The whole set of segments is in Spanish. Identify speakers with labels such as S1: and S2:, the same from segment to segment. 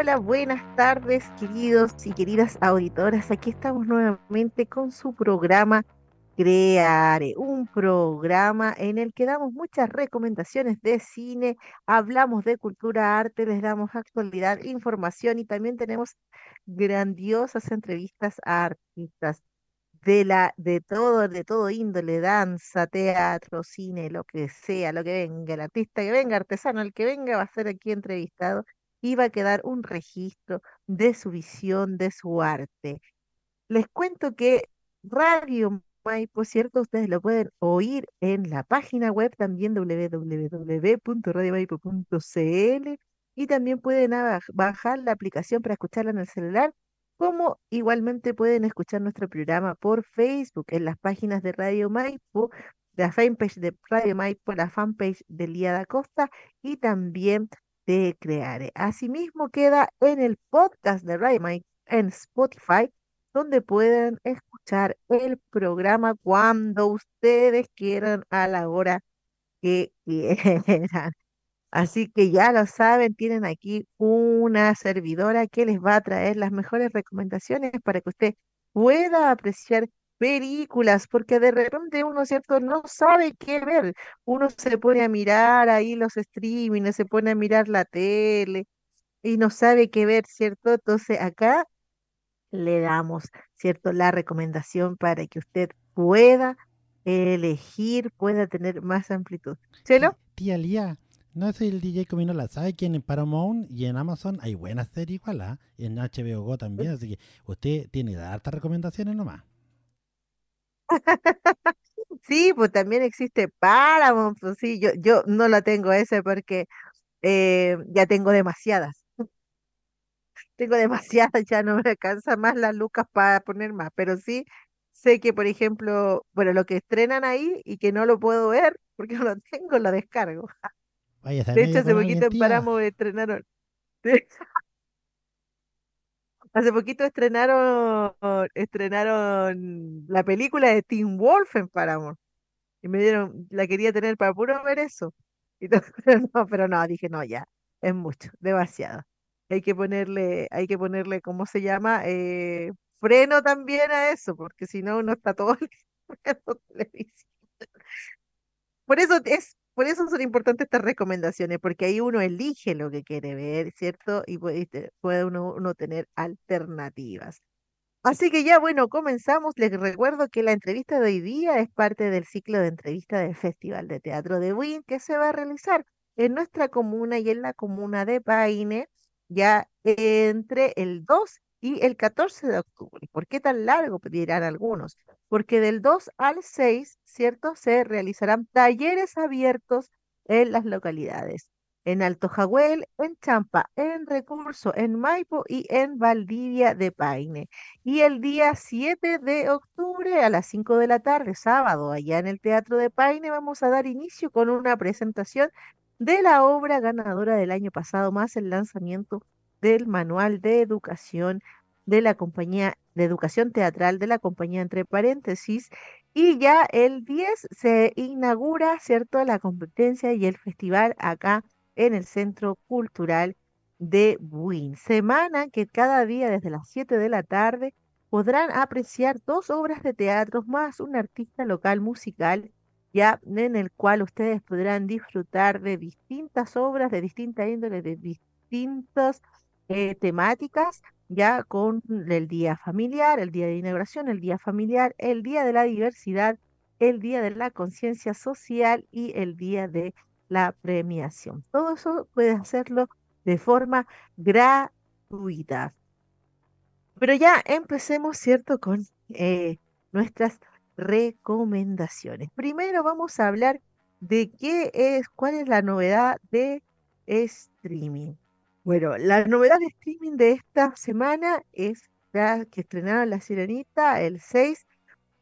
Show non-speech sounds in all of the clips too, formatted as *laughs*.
S1: Hola, buenas tardes, queridos y queridas auditoras. Aquí estamos nuevamente con su programa Creare, un programa en el que damos muchas recomendaciones de cine, hablamos de cultura, arte, les damos actualidad, información y también tenemos grandiosas entrevistas a artistas de la de todo, de todo índole, danza, teatro, cine, lo que sea, lo que venga, el artista que venga, artesano, el que venga va a ser aquí entrevistado iba a quedar un registro de su visión, de su arte. Les cuento que Radio Maipo, ¿cierto? Ustedes lo pueden oír en la página web también www.radiomaipo.cl y también pueden bajar la aplicación para escucharla en el celular, como igualmente pueden escuchar nuestro programa por Facebook en las páginas de Radio Maipo, la fanpage de Radio Maipo, la fanpage de Liada Costa y también de Creare. Asimismo, queda en el podcast de Radio en Spotify, donde pueden escuchar el programa cuando ustedes quieran a la hora que *laughs* quieran. Así que ya lo saben, tienen aquí una servidora que les va a traer las mejores recomendaciones para que usted pueda apreciar películas, porque de repente uno, ¿cierto? No sabe qué ver. Uno se pone a mirar ahí los streaming, se pone a mirar la tele y no sabe qué ver, ¿cierto? Entonces acá le damos, ¿cierto? La recomendación para que usted pueda elegir, pueda tener más amplitud. ¿Chelo?
S2: Tía Lía, no es el DJ comiendo la sabe que en Paramount y en Amazon hay buenas series igual, ¿ah? Y en HBO Go también, así que usted tiene hartas recomendaciones nomás.
S1: Sí, pues también existe Paramount, pues sí, yo, yo no la tengo ese porque eh, ya tengo demasiadas. Tengo demasiadas, ya no me alcanza más las lucas para poner más, pero sí sé que, por ejemplo, bueno, lo que estrenan ahí y que no lo puedo ver porque *laughs* no lo tengo, lo descargo.
S2: Vaya,
S1: De hecho, hace poquito en Paramount estrenaron. *laughs* Hace poquito estrenaron, estrenaron la película de Teen Wolf en Paramount. Y me dieron, la quería tener para puro ver eso. Y *laughs* pero no, pero no, dije, no, ya, es mucho, demasiado. Hay que ponerle, hay que ponerle, ¿cómo se llama? Eh, freno también a eso, porque si no, uno está todo el *laughs* televisión. Por eso es por eso son importantes estas recomendaciones, porque ahí uno elige lo que quiere ver, ¿cierto? Y puede, puede uno, tener alternativas. Así que ya, bueno, comenzamos. Les recuerdo que la entrevista de hoy día es parte del ciclo de entrevistas del Festival de Teatro de Wien que se va a realizar en nuestra comuna y en la comuna de Paine, ya entre el 2 y el 14 de octubre. ¿Por qué tan largo? Dirán algunos. Porque del 2 al 6, ¿cierto? Se realizarán talleres abiertos en las localidades. En Alto Jahuel, en Champa, en Recurso, en Maipo y en Valdivia de Paine. Y el día 7 de octubre a las 5 de la tarde, sábado, allá en el Teatro de Paine, vamos a dar inicio con una presentación de la obra ganadora del año pasado, más el lanzamiento del Manual de Educación de la Compañía de Educación Teatral de la Compañía Entre Paréntesis. Y ya el 10 se inaugura, ¿cierto?, la competencia y el festival acá en el Centro Cultural de Buin. Semana que cada día desde las 7 de la tarde podrán apreciar dos obras de teatro más un artista local musical, ya en el cual ustedes podrán disfrutar de distintas obras, de distintas índoles, de distintas eh, temáticas, ya con el día familiar, el día de inauguración, el día familiar, el día de la diversidad, el día de la conciencia social y el día de la premiación. Todo eso puede hacerlo de forma gratuita. Pero ya empecemos, ¿cierto?, con eh, nuestras recomendaciones. Primero vamos a hablar de qué es, cuál es la novedad de streaming. Bueno, la novedad de streaming de esta semana es ya que estrenaron La Sirenita el 6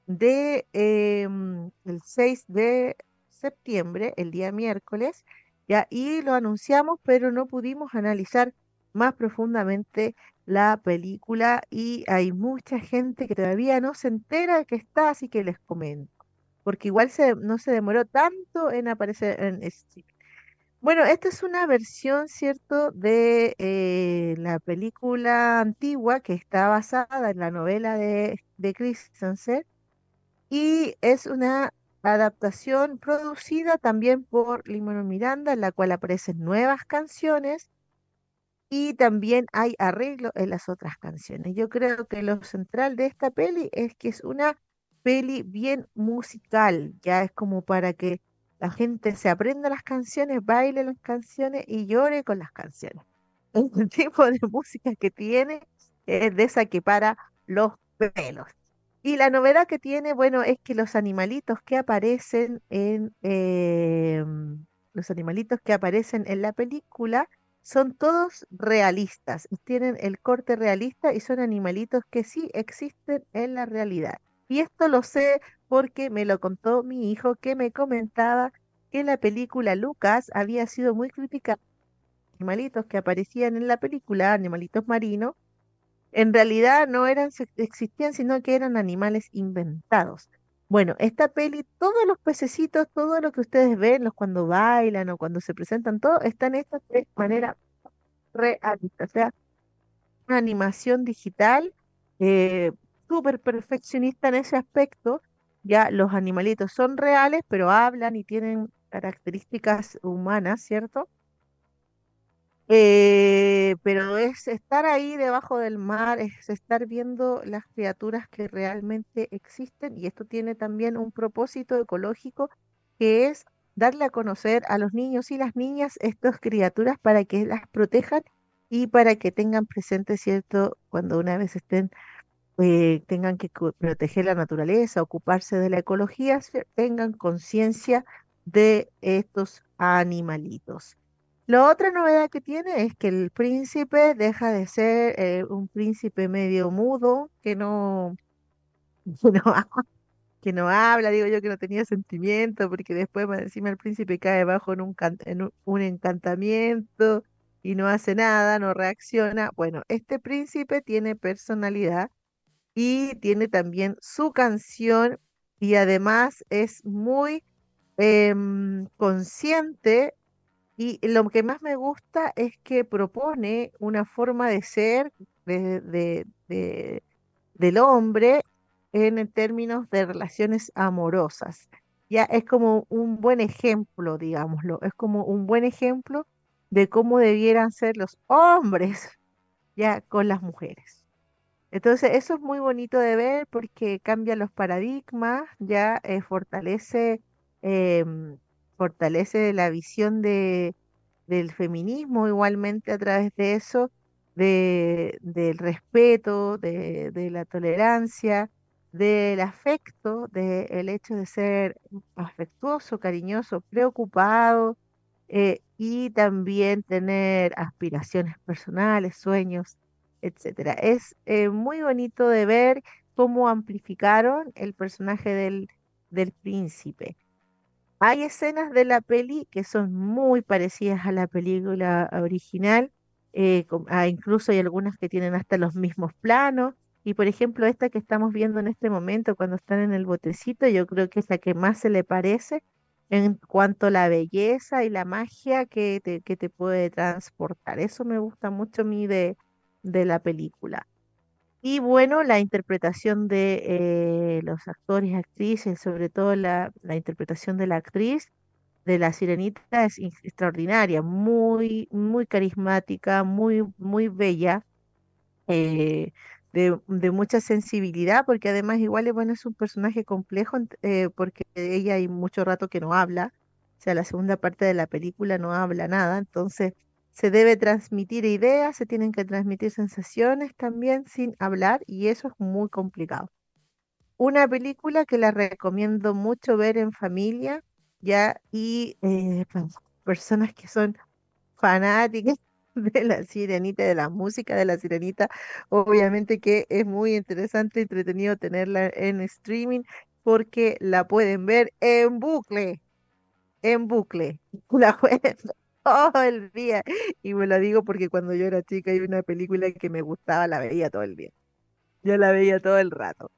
S1: de em, el 6 de septiembre, el día miércoles, ya, y lo anunciamos, pero no pudimos analizar más profundamente la película y hay mucha gente que todavía no se entera que está, así que les comento, porque igual se, no se demoró tanto en aparecer en Bueno, esta es una versión, ¿cierto?, de eh, la película antigua que está basada en la novela de, de Christensen y es una adaptación producida también por Limón Miranda, en la cual aparecen nuevas canciones y también hay arreglo en las otras canciones. Yo creo que lo central de esta peli es que es una peli bien musical, ya es como para que la gente se aprenda las canciones, baile las canciones y llore con las canciones. *laughs* El tipo de música que tiene es de esa que para los pelos. Y la novedad que tiene, bueno, es que los animalitos que aparecen en em, los animalitos que aparecen en la película son todos realistas, tienen el corte realista y son animalitos que sí existen en la realidad. Y esto lo sé porque me lo contó mi hijo que me comentaba que la película Lucas había sido muy criticada. Animalitos que aparecían en la película, animalitos marinos, en realidad no eran, existían, sino que eran animales inventados. Bueno, esta peli, todos los pececitos, todo lo que ustedes ven, cuando bailan o cuando se presentan, todo están hechos de manera realista, o sea, una animación digital eh, súper perfeccionista en ese aspecto. Ya los animalitos son reales, pero hablan y tienen características humanas, ¿cierto? Eh, pero es estar ahí debajo del mar, es estar viendo las criaturas que realmente existen y esto tiene también un propósito ecológico que es darle a conocer a los niños y las niñas estas criaturas para que las protejan y para que tengan presente, ¿cierto? Cuando una vez estén, eh, tengan que proteger la naturaleza, ocuparse de la ecología, tengan conciencia de estos animalitos. La otra novedad que tiene es que el príncipe deja de ser eh, un príncipe medio mudo, que no, *laughs* que no, habla, digo yo que no tenía sentimiento, porque después encima el príncipe cae bajo en un, en un encantamiento y no hace nada, no reacciona. Bueno, este príncipe tiene personalidad y tiene también su canción y además es muy em, consciente y lo que más me gusta es que propone una forma de ser de, del hombre en términos de relaciones amorosas. Ya es como un buen ejemplo, digámoslo, es como un buen ejemplo de cómo debieran ser los hombres ya con las mujeres. Entonces, eso es muy bonito de ver porque cambia los paradigmas, ya eh, fortalece em, fortalece la visión de, del feminismo igualmente a través de eso, de, del respeto, de, la tolerancia, del afecto, del hecho de ser afectuoso, cariñoso, preocupado eh, y también tener aspiraciones personales, sueños, etcétera. Es eh, muy bonito de ver cómo amplificaron el personaje del, del príncipe. Hay escenas de la peli que son muy parecidas a la película original, eh, ah, incluso hay algunas que tienen hasta los mismos planos, y por ejemplo esta que estamos viendo en este momento cuando están en el botecito, yo creo que es la que más se le parece en cuanto a la belleza y la magia que te, te puede transportar. Eso me gusta mucho a mí de, de la película. Y bueno, la interpretación de eh, los actores y actrices, sobre todo la, la interpretación de la actriz de la Sirenita es in- extraordinaria, muy, muy carismática, muy, muy bella, eh, de, de mucha sensibilidad, porque además igual bueno, es un personaje complejo, eh, porque ella hay mucho rato que no habla, o sea, la segunda parte de la película no habla nada, entonces se debe transmitir ideas, se tienen que transmitir sensaciones también sin hablar, y eso es muy complicado. Una película que la recomiendo mucho ver en familia, ya, y eh, pa- personas que son fanáticas *laughs* de la sirenita, de la música de la sirenita, obviamente que es muy interesante, entretenido tenerla en streaming, porque la pueden ver en bucle, en bucle, *laughs* la pueden ver *laughs* todo el día, y me lo digo porque cuando yo era chica hay una película que me gustaba, la veía todo el día, yo la veía todo el rato.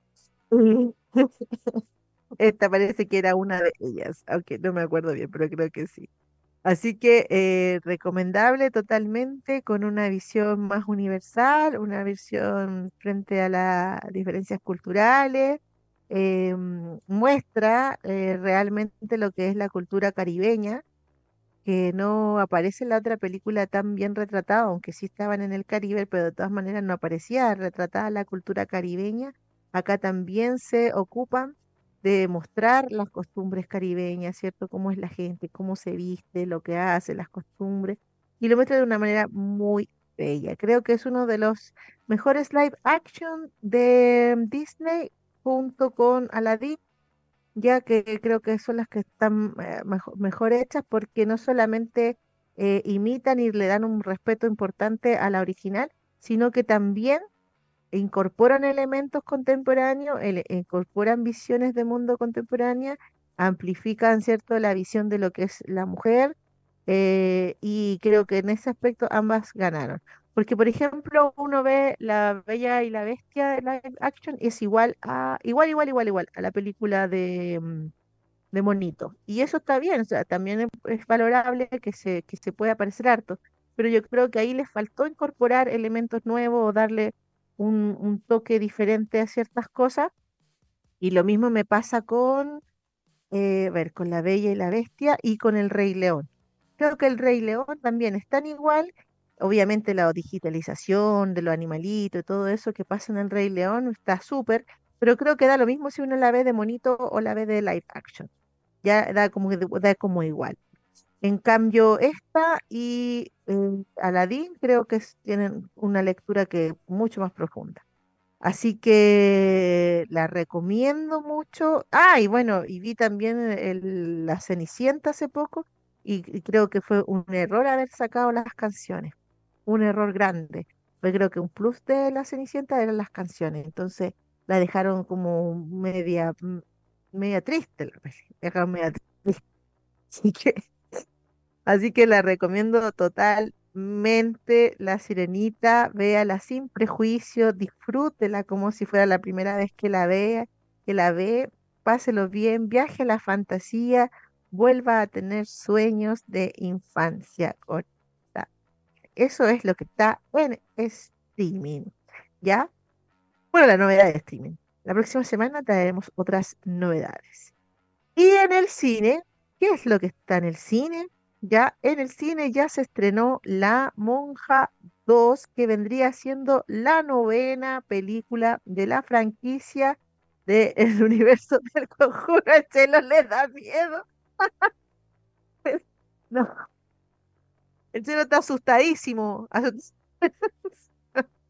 S1: *laughs* Esta parece que era una de ellas, aunque no me acuerdo bien, pero creo que sí. Así que eh, recomendable totalmente, con una visión más universal, una visión frente a las diferencias culturales, eh, mm, muestra eh, realmente lo que es la cultura caribeña, que no aparece en la otra película tan bien retratada, aunque sí estaban en el Caribe, pero de todas maneras no aparecía retratada la cultura caribeña. Acá también se ocupan de mostrar las costumbres caribeñas, ¿cierto? Cómo es la gente, cómo se viste, lo que hace, las costumbres, y lo muestra de una manera muy bella. Creo que es uno de los mejores live action de Disney junto con Aladdin ya que creo que son las que están eh, mejo- mejor hechas porque no solamente eh, imitan y le dan un respeto importante a la original, sino que también incorporan elementos contemporáneos, incorporan visiones de mundo contemporánea, amplifican, ¿cierto?, la visión de lo que es la mujer, eh, y creo que en ese aspecto ambas ganaron. Porque, por ejemplo, uno ve La Bella y la Bestia de live action, es igual a, igual, igual, igual, igual a la película de, mm, de Monito. Y eso está bien, o sea, también es, valorable que se, que se pueda parecer harto. Pero yo creo que ahí les faltó incorporar elementos nuevos o darle un, un toque diferente a ciertas cosas. Y lo mismo me pasa con, eh, ver, con La Bella y la Bestia y con El Rey León. Creo que El Rey León también es tan igual. Obviamente la digitalización de los animalitos y todo eso que pasa en El Rey León está súper, pero creo que da lo mismo si uno la ve de monito o la ve de live action. Ya da como, da como igual. En cambio, esta y eh, Aladdin creo que tienen una lectura que mucho más profunda. Así que la recomiendo mucho. Ah, y bueno, y vi también el- La Cenicienta hace poco y creo que fue un error haber sacado las canciones, un error grande. Yo creo que un plus de La Cenicienta eran las canciones, entonces la dejaron como media, mm, media triste, la dejaron media. *laughs* Así que Así que la recomiendo totalmente, La Sirenita, véala sin prejuicio, disfrútela como si fuera la primera vez que la vea, que la ve, páselo bien, viaje a la fantasía, vuelva a tener sueños de infancia. Eso es lo que está en streaming, ¿ya? Bueno, la novedad de streaming. La próxima semana traeremos otras novedades. Y en el cine, ¿qué es lo que está en el cine? Ya en el cine ya se estrenó La Monja 2, que vendría siendo la novena película de la franquicia del *laughs* universo del Conjuro. El Chelo le da miedo. *laughs* No, el Chelo está asustadísimo. Asust- *laughs*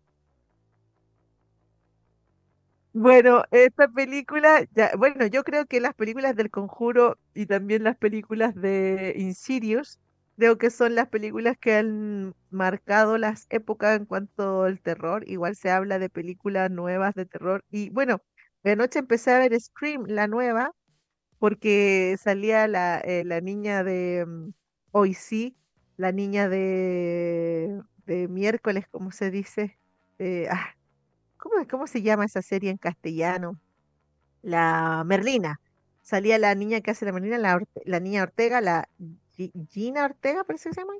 S1: Bueno, esta película, ya, bueno, yo creo que las películas del Conjuro y también las películas de Insidious, creo que son las películas que han marcado las épocas en cuanto al terror. Igual se habla de películas nuevas de terror. Y bueno, anoche empecé a ver Scream, la nueva, porque salía la, eh, la niña de mm, Hoy sí, la niña de, de miércoles, ¿cómo se dice? Eh, ah, ¿Cómo, se llama esa serie en castellano? La Merlina. Salía la niña que hace la Merlina, la, la niña Ortega, la Gi- Gina Ortega, parece que se llama.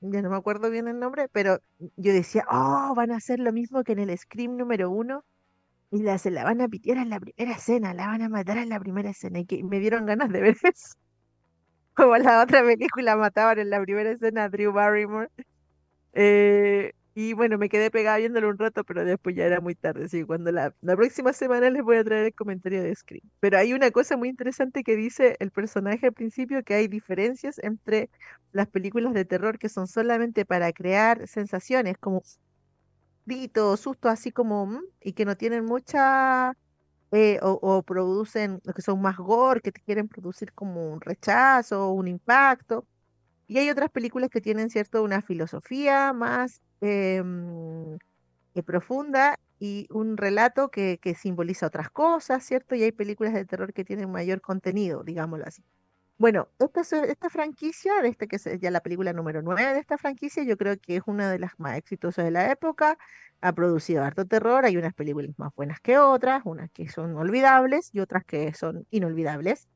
S1: ya no me acuerdo bien el nombre, pero yo decía, oh, van a hacer lo mismo que en el Scream número uno, y la, se la van a pitear en la primera escena, la van a matar en la primera escena, y que me dieron ganas de ver *laughs* eso. Como la otra película mataban en la primera escena a Drew Barrymore. Eh, y bueno, me quedé pegada viéndolo un rato, pero después ya era muy tarde. Así que cuando la, la próxima semana les voy a traer el comentario de Scream. Pero hay una cosa muy interesante que dice el personaje al principio, que hay diferencias entre las películas de terror que son solamente para crear sensaciones, como grito, susto, así como, mm, y que no tienen mucha, eh, o, producen, lo que son más gore, que te quieren producir como un rechazo, un impacto. Y hay otras películas que tienen, ¿cierto?, una filosofía más em, eh, profunda y un relato que, que simboliza otras cosas, ¿cierto? Y hay películas de terror que tienen mayor contenido, digámoslo así. Bueno, esta, es- esta franquicia, de este que es ya la película número 9 de esta franquicia, yo creo que es una de las más exitosas de la época. Ha producido harto terror, hay unas películas más buenas que otras, unas que son olvidables y otras que son inolvidables.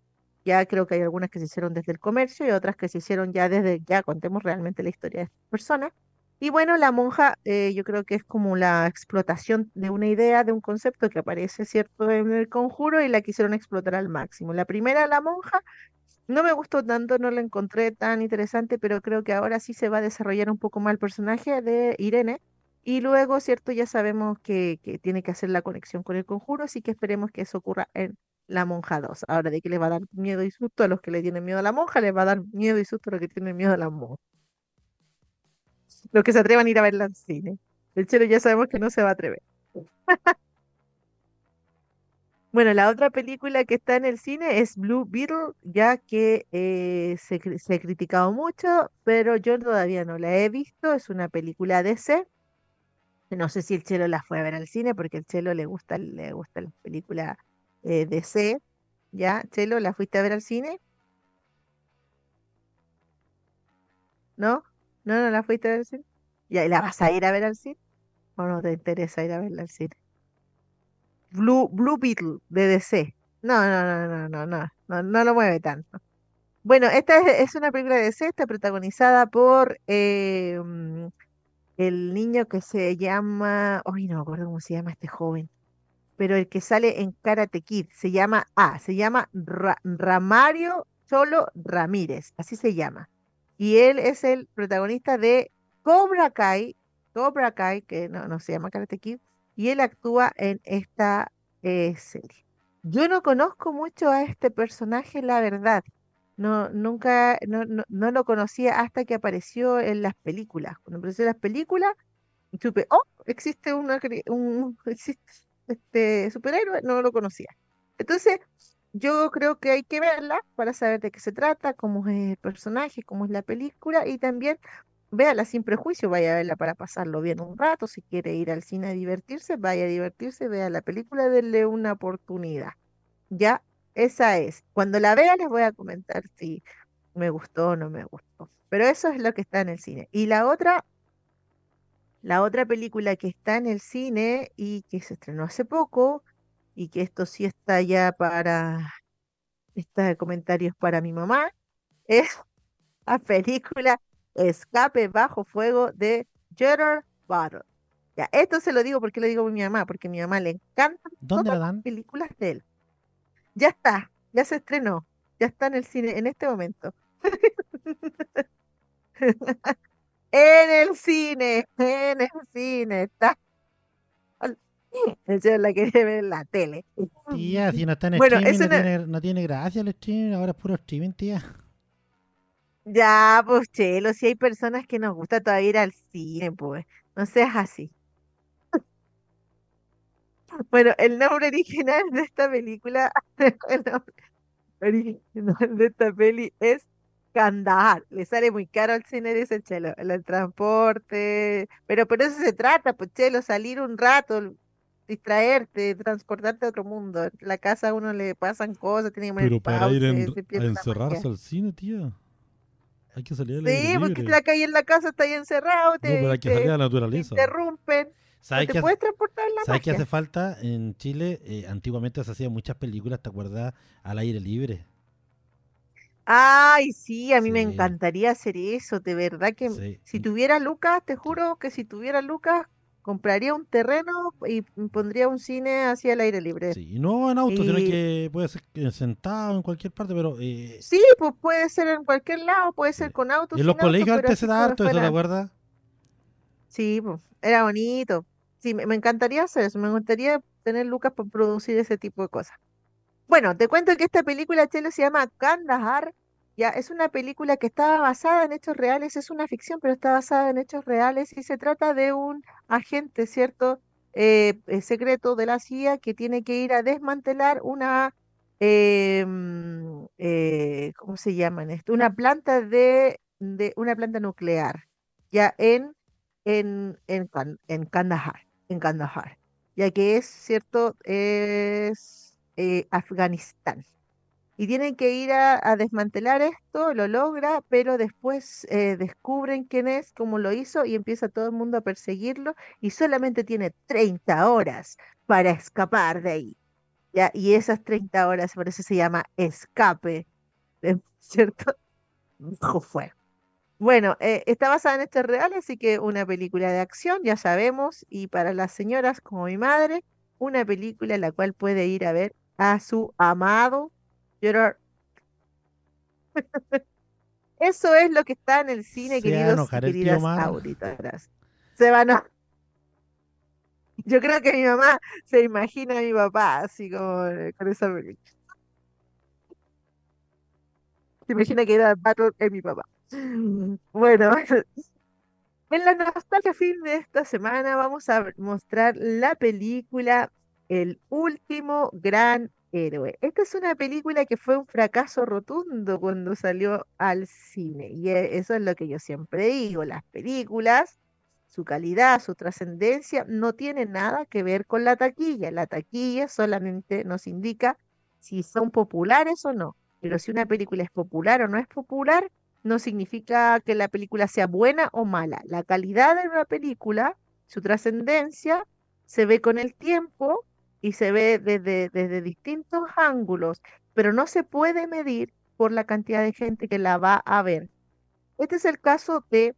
S1: Ya creo que hay algunas que se hicieron desde el comercio y otras que se hicieron ya desde, ya contemos realmente la historia de estas personas. Y bueno, La Monja, eh, yo creo que es como la explotación de una idea, de un concepto que aparece, ¿cierto?, en el conjuro y la quisieron explotar al máximo. La primera, La Monja, no me gustó tanto, no la encontré tan interesante, pero creo que ahora sí se va a desarrollar un poco más el personaje de Irene. Y luego, ¿cierto? Ya sabemos que, tiene que hacer la conexión con el conjuro, así que esperemos que eso ocurra en La Monja 2. Ahora, de que les va a dar miedo y susto a los que le tienen miedo a la monja, les va a dar miedo y susto a los que tienen miedo a la monja. Los que se atrevan a ir a verla al cine. El chelo ya sabemos que no se va a atrever. *laughs* Bueno, la otra película que está en el cine es Blue Beetle, ya que eh, se, se ha criticado mucho, pero yo todavía no la he visto. Es una película DC. No sé si el Chelo la fue a ver al cine, porque el Chelo le gusta, le gusta las películas eh, DC. ¿Ya? Chelo, ¿la fuiste a ver al cine? ¿No? ¿No, no la fuiste a ver al cine? ¿Ya, la vas a ir a ver al cine? ¿O no te interesa ir a verla al cine? Blue, Blue Beetle de DC. No, no, no, no, no, no, no, no lo mueve tanto. Bueno, esta es, es una película de DC, está protagonizada por eh, el niño que se llama, ay, no me acuerdo cómo se llama este joven, pero el que sale en Karate Kid, se llama, ah, se llama Ra- Ramario Cholo Ramírez, así se llama. Y él es el protagonista de Cobra Kai, Cobra Kai, que no, no se llama Karate Kid, y él actúa en esta eh, serie. Yo no conozco mucho a este personaje, la verdad. No, nunca, no, no, no lo conocía hasta que apareció en las películas. Cuando apareció en las películas, supe, oh, existe una, un, *laughs* este superhéroe, no lo conocía. Entonces, yo creo que hay que verla para saber de qué se trata, cómo es el personaje, cómo es la película, y también véala sin prejuicio, vaya a verla para pasarlo bien un rato. Si quiere ir al cine a divertirse, vaya a divertirse, vea la película, denle una oportunidad. Ya, esa es. Cuando la vea les voy a comentar si me gustó o no me gustó. Pero eso es lo que está en el cine. Y la otra, la otra película que está en el cine y que se estrenó hace poco, y que esto sí está ya para, este comentario es para mi mamá, es la película Escape bajo fuego de Gerard Butler. Ya, esto se lo digo porque lo digo a mi mamá, porque a mi mamá le encantan
S2: ¿Dónde
S1: todas
S2: la
S1: las películas de él. Ya está, ya se estrenó, ya está en el cine en este momento. *laughs* En el cine, en el cine, está. El señor la quiere ver en la tele.
S2: Tía, si no está en
S1: Bueno,
S2: streaming, no- tiene, no tiene gracia el streaming, ahora es puro streaming, tía.
S1: Ya, pues, Chelo, si hay personas que nos gusta todavía ir al cine, pues, no seas así. *laughs* Bueno, el nombre original de esta película, *laughs* el nombre original de esta peli es Kandahar. Le sale muy caro al cine, dice el Chelo, el, transporte, pero por eso se trata, pues, Chelo, salir un rato, distraerte, transportarte a otro mundo. En la casa a uno le pasan cosas, tiene que
S3: Pero para ir en- a encerrarse al cine, tía. Hay que salir al aire
S1: Sí, porque
S3: libre.
S1: la calle en la casa está ahí encerrado,
S3: No,
S1: te,
S3: pero hay que
S1: te-
S3: salir a la
S1: te
S3: naturaleza.
S1: interrumpen, no
S2: ¿Sabes
S1: te
S2: qué,
S1: puedes transportar en la
S2: ¿sabes qué hace falta en Chile? Eh, antiguamente se hacían muchas películas, ¿te acuerdas? Al aire libre.
S1: Ay, sí, a mí me encantaría hacer eso, de verdad que
S4: Sí.
S1: si tuviera lucas, te juro que si tuviera lucas, compraría un terreno y pondría un cine hacia el aire libre.
S4: Sí, no en auto, sino que puede ser sentado en cualquier parte, pero... eh,
S1: Sí, pues puede ser en cualquier lado, puede ser con auto,
S4: y en los
S1: auto,
S4: colegios antes se da harto, ¿eso te acuerdas?
S1: Sí, pues, era bonito. Sí, me, me encantaría hacer eso, me gustaría tener lucas para producir ese tipo de cosas. Bueno, te cuento que esta película, Chelo, se llama Kandahar. Es una película que está basada en hechos reales, es una ficción, pero está basada en hechos reales y se trata de un agente, ¿cierto? Eh, eh, secreto de la CIA que tiene que ir a desmantelar una, mm, eh, ¿cómo se llaman esto? Una planta de, de una planta nuclear, ya en, en, en, en Kandahar, en Kandahar, ya que es, ¿cierto? Es Afganistán y tienen que ir a, desmantelar esto, lo logra, pero después eh, descubren quién es, cómo lo hizo y empieza todo el mundo a perseguirlo y solamente tiene 30 horas para escapar de ahí. ¿ya? Y esas 30 horas, por eso se llama escape, ¿eh? *laughs* ¿cierto? Bajo fuego. Bueno, eh, está basada en hechos reales, así que una película de acción, ya sabemos, y para las señoras como mi madre, una película en la cual puede ir a ver a su amado llorar. *laughs* Eso es lo que está en el cine,
S4: ¿Se
S1: queridos y
S4: el
S1: queridas auditoras. Se van a... *laughs* Yo creo que mi mamá se imagina a mi papá así como eh, con esa película. Se imagina que era Battle es mi papá. *laughs* Bueno, en la nostalgia film de esta semana vamos a mostrar la película El último gran héroe. Esta es una película que fue un fracaso rotundo cuando salió al cine. Y e- eso es lo que yo siempre digo. Las películas, su calidad, su trascendencia, no tiene nada que ver con la taquilla. La taquilla solamente nos indica si son populares o no. Pero si una película es popular o no es popular, no significa que la película sea buena o mala. La calidad de una película, su trascendencia, se ve con el tiempo y se ve desde, desde distintos ángulos, pero no se puede medir por la cantidad de gente que la va a ver. Este es el caso de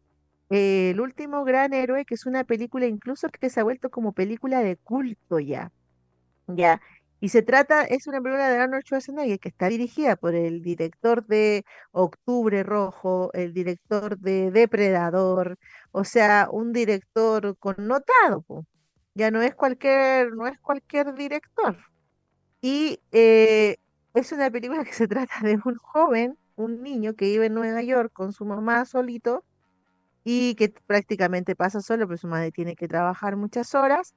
S1: eh, El último gran héroe, que es una película incluso que se ha vuelto como película de culto ya. Ya. Y se trata, es una película de Arnold Schwarzenegger que está dirigida por el director de Octubre Rojo, el director de Depredador, o sea, un director connotado. Ya no es cualquier, no es cualquier director. Y eh, es una película que se *laughs* trata de un joven, un niño que vive en Nueva York con su mamá solito y que prácticamente pasa solo, pero su madre tiene que trabajar muchas horas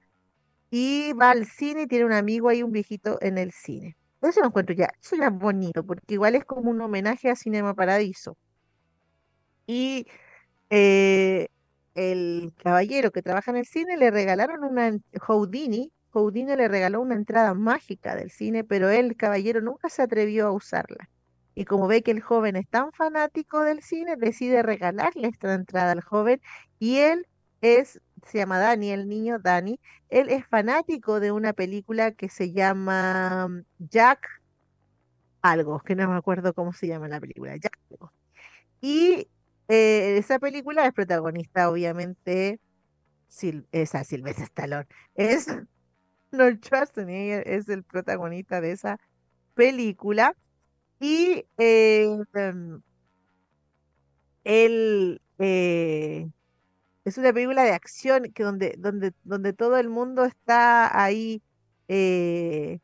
S1: y va al cine y tiene un amigo ahí, un viejito en el cine. Eso lo encuentro ya, eso ya es bonito, porque igual es como un homenaje a Cinema Paradiso. Y eh, el caballero que trabaja en el cine le regalaron una, Houdini, Houdini le regaló una entrada mágica del cine, pero el caballero nunca se atrevió a usarla. Y como ve que el joven es tan fanático del cine, decide regalarle esta entrada al joven y él es, se llama Dani, el niño Dani, él es fanático de una película que se llama mm, Jack algo, que no me acuerdo cómo se llama la película, Jack algo. Y eh, esa película es protagonista, obviamente, Sil esa Sylvester Stallone, es *laughs* Arnold Schwarzenegger, es el protagonista de esa película. Y eh, em, él eh, es una película de acción que donde, donde, donde todo el mundo está ahí eh,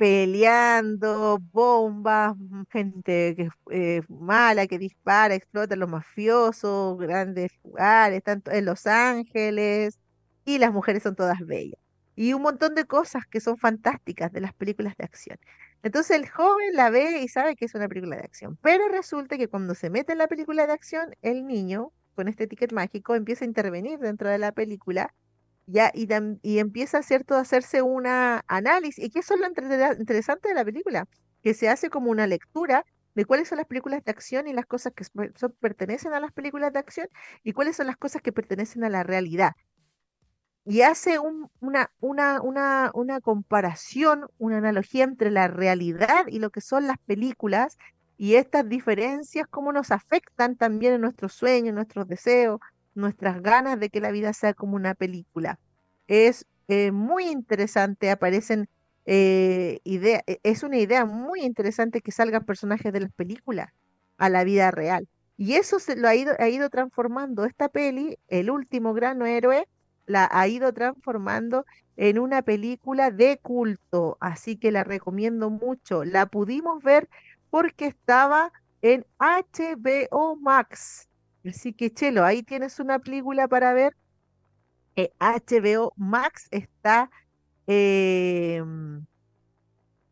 S1: peleando, bombas, mm, gente que eh, mala, que dispara, explota, los mafiosos, grandes lugares, tanto en Los Ángeles, y las mujeres son todas bellas. Y un montón de cosas que son fantásticas de las películas de acción. Entonces el joven la ve y sabe que es una película de acción, pero resulta que cuando se mete en la película de acción, el niño, con este ticket mágico, empieza a intervenir dentro de la película y, empieza, ¿cierto?, a hacerse una análisis, y que eso es lo interesante de la película, que se hace como una lectura de cuáles son las películas de acción y las cosas que son- pertenecen a las películas de acción y cuáles son las cosas que pertenecen a la realidad. Y hace un- una, comparación, una analogía entre la realidad y lo que son las películas, y estas diferencias, cómo nos afectan también en nuestros sueños, nuestros deseos, nuestras ganas de que la vida sea como una película. Es eh, muy interesante, aparecen eh, ideas, e, es una idea muy interesante que salgan personajes de las películas a la vida real. Y eso se lo ha ido, ha ido transformando esta peli, El último gran héroe, la ha ido transformando en una película de culto, así que la recomiendo mucho. La pudimos ver porque estaba en HBO Max. Así que, Chelo, ahí tienes una película para ver. HBO eh, Max está, em,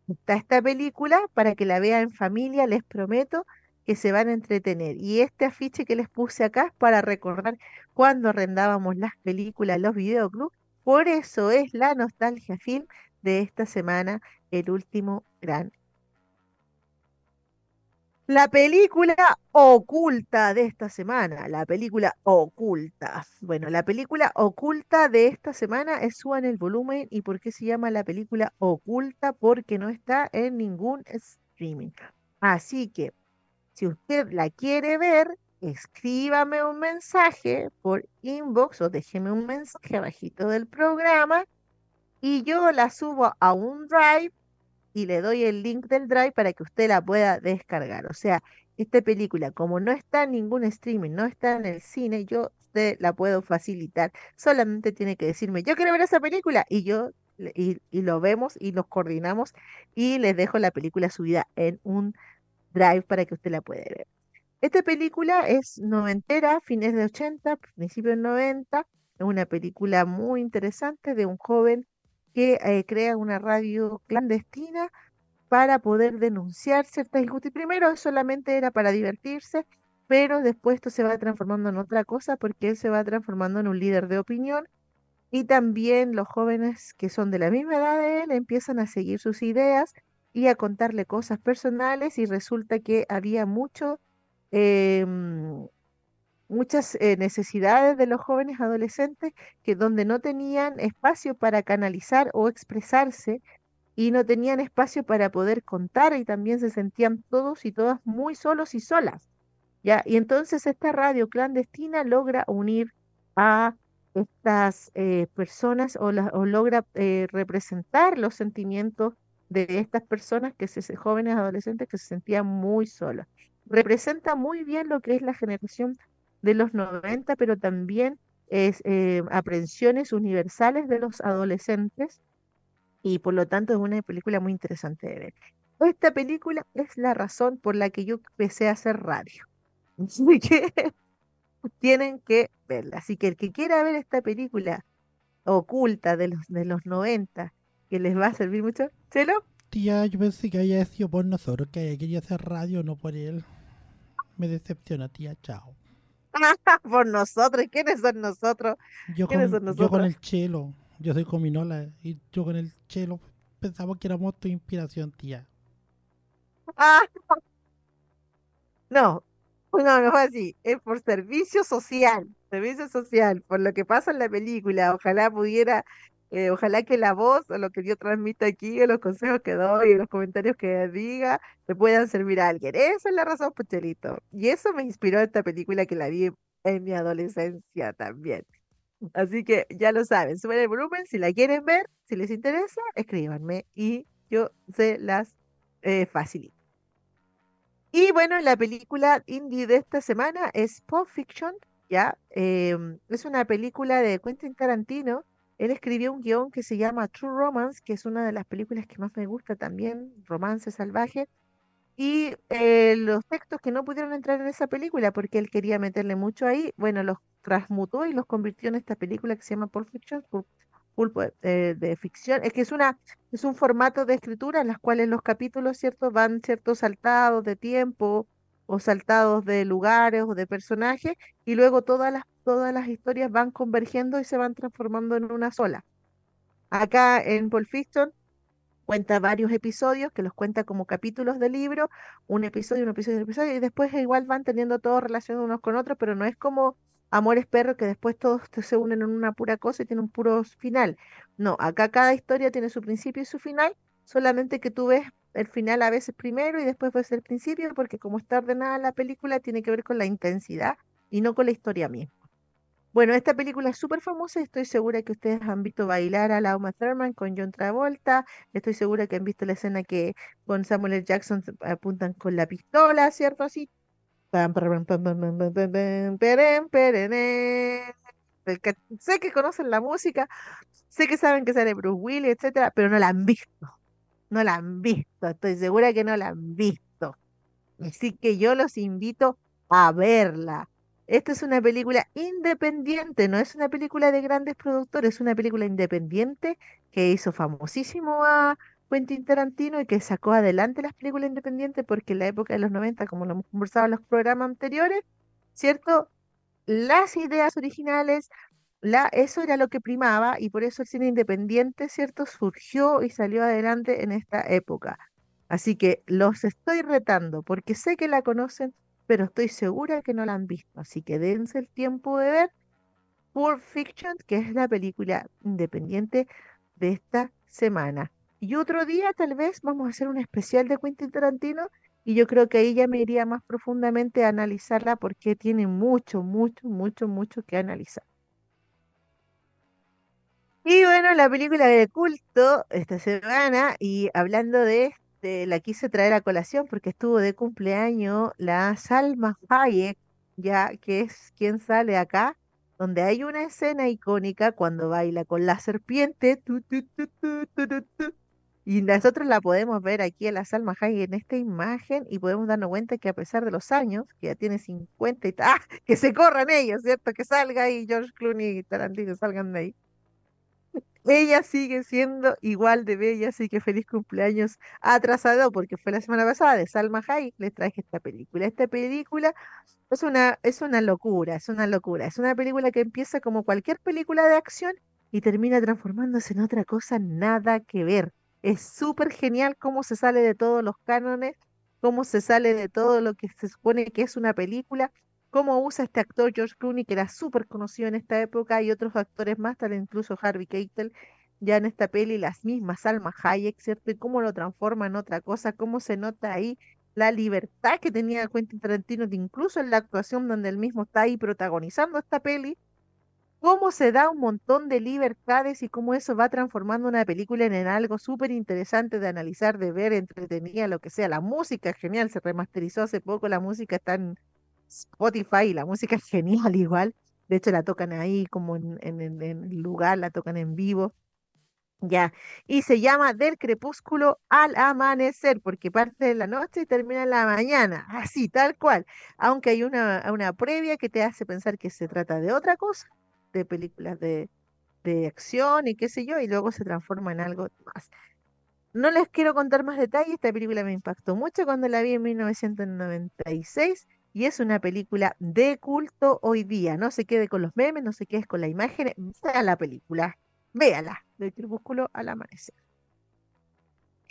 S1: está esta película para que la vean en familia, les prometo que se van a entretener. Y este afiche que les puse acá es para recordar cuando arrendábamos las películas, los videoclubs. Por eso es la nostalgia film de esta semana, el último gran la película oculta de esta semana, la película oculta. Bueno, la película oculta de esta semana es Suban el volumen. ¿Y por qué se llama la película oculta? Porque no está en ningún streaming. Así que, si usted la quiere ver, escríbame un mensaje por inbox o déjeme un mensaje abajito del programa y yo la subo a un drive y le doy el link del Drive para que usted la pueda descargar. O sea, esta película, como no está en ningún streaming, no está en el cine, yo usted la puedo facilitar. Solamente tiene que decirme, yo quiero ver esa película y yo y, lo vemos y nos coordinamos y les dejo la película subida en un Drive para que usted la pueda ver. Esta película es noventera, fines de 80, principios de 90. Es una película muy interesante de un joven que eh, crea una radio clandestina para poder denunciar ciertas injusticias. Primero solamente era para divertirse, pero después esto se va transformando en otra cosa porque él se va transformando en un líder de opinión y también los jóvenes que son de la misma edad de él empiezan a seguir sus ideas y a contarle cosas personales y resulta que había mucho em, muchas eh, necesidades de los jóvenes adolescentes que donde no tenían espacio para canalizar o expresarse y no tenían espacio para poder contar y también se sentían todos y todas muy solos y solas. ¿ya? Y entonces esta radio clandestina logra unir a estas eh, personas o, o logra eh, representar los sentimientos de estas personas, que se, jóvenes adolescentes que se sentían muy solos. Representa muy bien lo que es la generación de los 90, pero también es eh, aprensiones universales de los adolescentes y por lo tanto es una película muy interesante de ver. Esta película es la razón por la que yo empecé a hacer radio. *laughs* Así que tienen que verla. Así que el que quiera ver esta película oculta de los, de los 90, que les va a servir mucho, ¿chelo?
S2: Tía, yo pensé que había sido por nosotros, que quería hacer radio, no por él. Me decepciona, tía, chao. *laughs*
S1: Por nosotros. ¿Quiénes son nosotros?
S2: Yo con, Yo con el chelo. Yo soy cominola y yo con el chelo pensaba que éramos tu inspiración, tía. *laughs*
S1: no, no, no fue así. Es por servicio social. Servicio social. Por lo que pasa en la película. Ojalá pudiera eh, ojalá que la voz o lo que yo transmita aquí, o los consejos que doy, los comentarios que diga, le puedan servir a alguien. Esa es la razón, Puchelito. Y eso me inspiró esta película que la vi en mi adolescencia también. Así que ya lo saben, suben el volumen, si la quieren ver, si les interesa, escríbanme y yo se las eh, facilito. Y bueno, la película indie de esta semana es Pulp Fiction, ¿ya? Em, es una película de Quentin Tarantino él escribió un guion que se llama True Romance, que es una de las películas que más me gusta también, Romance Salvaje. Y eh, los textos que no pudieron entrar en esa película porque él quería meterle mucho ahí, bueno, los transmutó y los convirtió en esta película que se llama Pulp Fiction, Pulp, eh, de ficción. Es que es, una, es un formato de escritura en las cuales los capítulos, ¿cierto? Van ciertos saltados de tiempo o saltados de lugares o de personajes y luego todas las todas las historias van convergiendo y se van transformando en una sola. Acá en Paul Fiction cuenta varios episodios que los cuenta como capítulos de libro, un episodio, un episodio, un episodio, y después igual van teniendo todo relación unos con otros, pero no es como Amores Perros que después todos se unen en una pura cosa y tienen un puro final. No, acá cada historia tiene su principio y su final, solamente que tú ves el final a veces primero y después ves el principio, porque como está ordenada la película, tiene que ver con la intensidad y no con la historia misma. Bueno, esta película es súper famosa, estoy segura que ustedes han visto bailar a Lauma Thurman con John Travolta, estoy segura que han visto la escena que con Samuel L. Jackson apuntan con la pistola, ¿cierto? Así. Sé que conocen la música, sé que saben que sale Bruce Willis, etcétera, pero no la han visto. No la han visto. Estoy segura que no la han visto. Así que yo los invito a verla. Esta es una película independiente, no es una película de grandes productores, es una película independiente que hizo famosísimo a Quentin Tarantino y que sacó adelante las películas independientes porque en la época de los 90, como lo hemos conversado en los programas anteriores, ¿cierto? Las ideas originales, eso era lo que primaba y por eso el cine independiente, ¿cierto? Surgió y salió adelante en esta época. Así que los estoy retando porque sé que la conocen, pero estoy segura que no la han visto. Así que dense el tiempo de ver Pulp Fiction, que es la película independiente de esta semana. Y otro día tal vez vamos a hacer un especial de Quentin Tarantino y yo creo que ahí ya me iría más profundamente a analizarla porque tiene mucho, mucho, mucho, mucho que analizar. Y bueno, la película de culto esta semana, y hablando de este, la quise traer a colación porque estuvo de cumpleaños la Salma Hayek, ya que es quien sale acá, donde hay una escena icónica cuando baila con la serpiente, y nosotros la podemos ver aquí a la Salma Hayek en esta imagen y podemos darnos cuenta que a pesar de los años, que ya tiene 50 y ¡ah! que se corran ellos, ¿cierto? Que salga ahí George Clooney y Tarantino, salgan de ahí. Ella sigue siendo igual de bella, así que feliz cumpleaños atrasado porque fue la semana pasada de Salma Hayek, les traje esta película. Esta película es una, es una locura, es una locura. Es una película que empieza como cualquier película de acción y termina transformándose en otra cosa nada que ver. Es súper genial cómo se sale de todos los cánones, cómo se sale de todo lo que se supone que es una película, cómo usa este actor George Clooney, que era súper conocido en esta época, y otros actores más, tal incluso Harvey Keitel, ya en esta peli, las mismas, Salma Hayek, ¿cierto? Y cómo lo transforma en otra cosa, cómo se nota ahí la libertad que tenía Quentin Tarantino, de incluso en la actuación donde él mismo está ahí protagonizando esta peli, cómo se da un montón de libertades y cómo eso va transformando una película en, en algo súper interesante de analizar, de ver, entretenida, lo que sea. La música es genial, se remasterizó hace poco, la música está en Spotify la música es genial igual. De hecho, la tocan ahí como en, en, en- lugar, la tocan en vivo. Ya, y se llama Del crepúsculo al amanecer, porque parte de la noche y termina en la mañana, así, tal cual. Aunque hay una, una previa que te hace pensar que se trata de otra cosa, de películas de, de acción y qué sé yo, y luego se transforma en algo más. No les quiero contar más detalles, esta película me impactó mucho cuando la vi en 1996 y es una película de culto hoy día. No se quede con los memes, no se quede con la imagen, vea la película, véala, del crepúsculo al amanecer.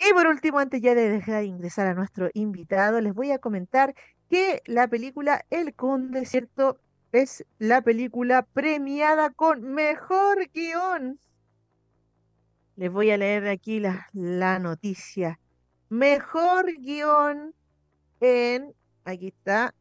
S1: Y por último, antes ya de dejar de ingresar a nuestro invitado, les voy a comentar que la película El Conde, ¿cierto? Es la película premiada con mejor guion. Les voy a leer aquí la, la noticia. Mejor guion en, aquí está,